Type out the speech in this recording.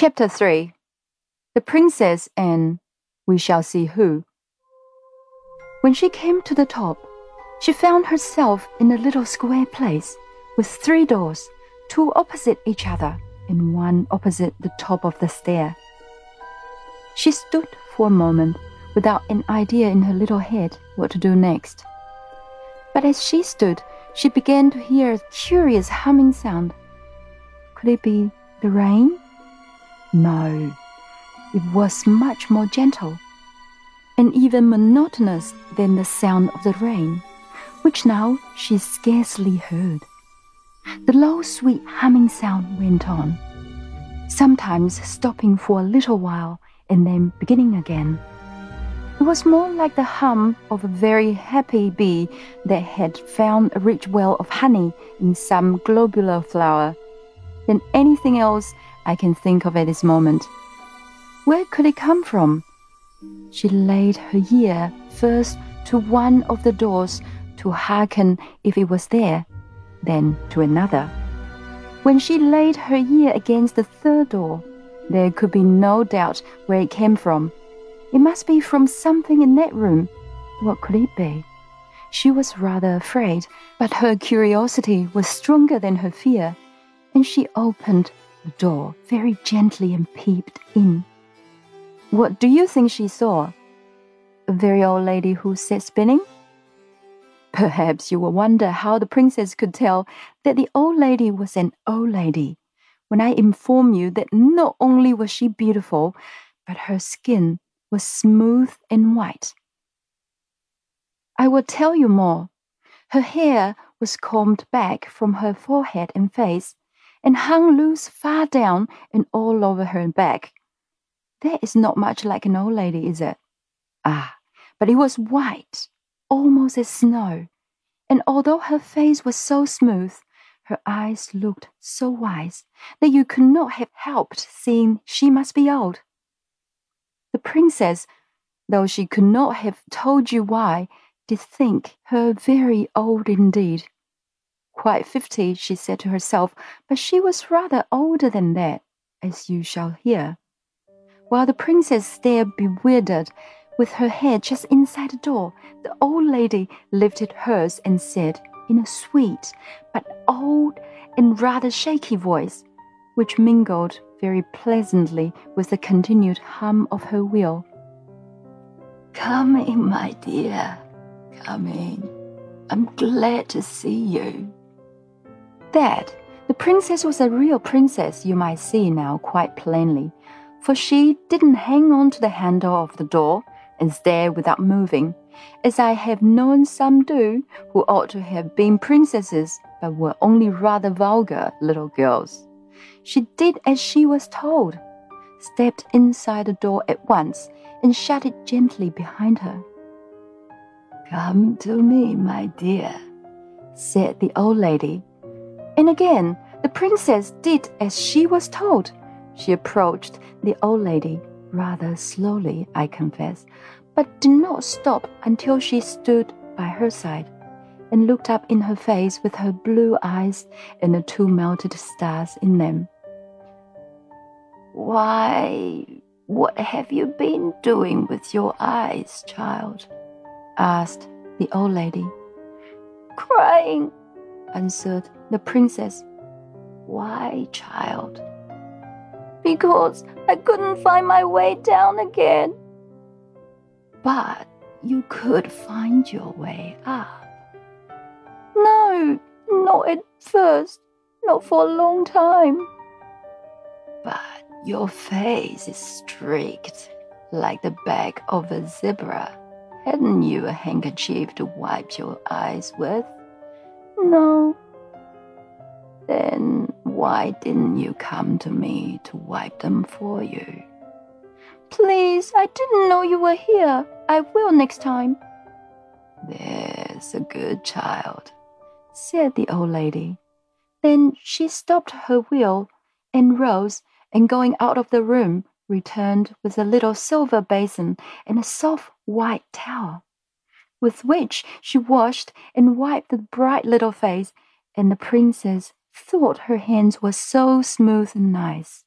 Chapter 3 The Princess and We Shall See Who. When she came to the top, she found herself in a little square place with three doors, two opposite each other and one opposite the top of the stair. She stood for a moment without an idea in her little head what to do next. But as she stood, she began to hear a curious humming sound. Could it be the rain? No, it was much more gentle and even monotonous than the sound of the rain, which now she scarcely heard. The low, sweet humming sound went on, sometimes stopping for a little while and then beginning again. It was more like the hum of a very happy bee that had found a rich well of honey in some globular flower than anything else I can think of at this moment. Where could it come from? She laid her ear first to one of the doors to hearken if it was there, then to another. When she laid her ear against the third door, there could be no doubt where it came from. It must be from something in that room. What could it be? She was rather afraid, but her curiosity was stronger than her fear, and she opened the door very gently and peeped in. What do you think she saw? A very old lady who sat spinning? Perhaps you will wonder how the princess could tell that the old lady was an old lady when I inform you that not only was she beautiful, but her skin was smooth and white. I will tell you more. Her hair was combed back from her forehead and face and hung loose far down and all over her back. That is not much like an old lady, is it? Ah, but it was white, almost as snow, and although her face was so smooth, her eyes looked so wise that you could not have helped seeing she must be old. The princess, though she could not have told you why, did think her very old indeed quite fifty, she said to herself, but she was rather older than that, as you shall hear. While the princess stared bewildered, with her head just inside the door, the old lady lifted hers and said, in a sweet but old and rather shaky voice, which mingled very pleasantly with the continued hum of her wheel. Come in, my dear. Come in. I'm glad to see you. That the princess was a real princess, you might see now quite plainly, for she didn't hang on to the handle of the door and stare without moving, as I have known some do who ought to have been princesses but were only rather vulgar little girls. She did as she was told, stepped inside the door at once, and shut it gently behind her. Come to me, my dear, said the old lady and again, the princess did as she was told. She approached the old lady rather slowly, I confess, but did not stop until she stood by her side and looked up in her face with her blue eyes and the two melted stars in them. Why, what have you been doing with your eyes, child? asked the old lady. Crying, answered the princess. Why, child? Because I couldn't find my way down again. But you could find your way up. No, not at first, not for a long time. But your face is streaked like the back of a zebra. Hadn't you a handkerchief to wipe your eyes with? No. Then why didn't you come to me to wipe them for you? Please, I didn't know you were here. I will next time. There's a good child, said the old lady. Then she stopped her wheel and rose, and going out of the room, returned with a little silver basin and a soft white towel with which she washed and wiped the bright little face, and the princess thought her hands were so smooth and nice.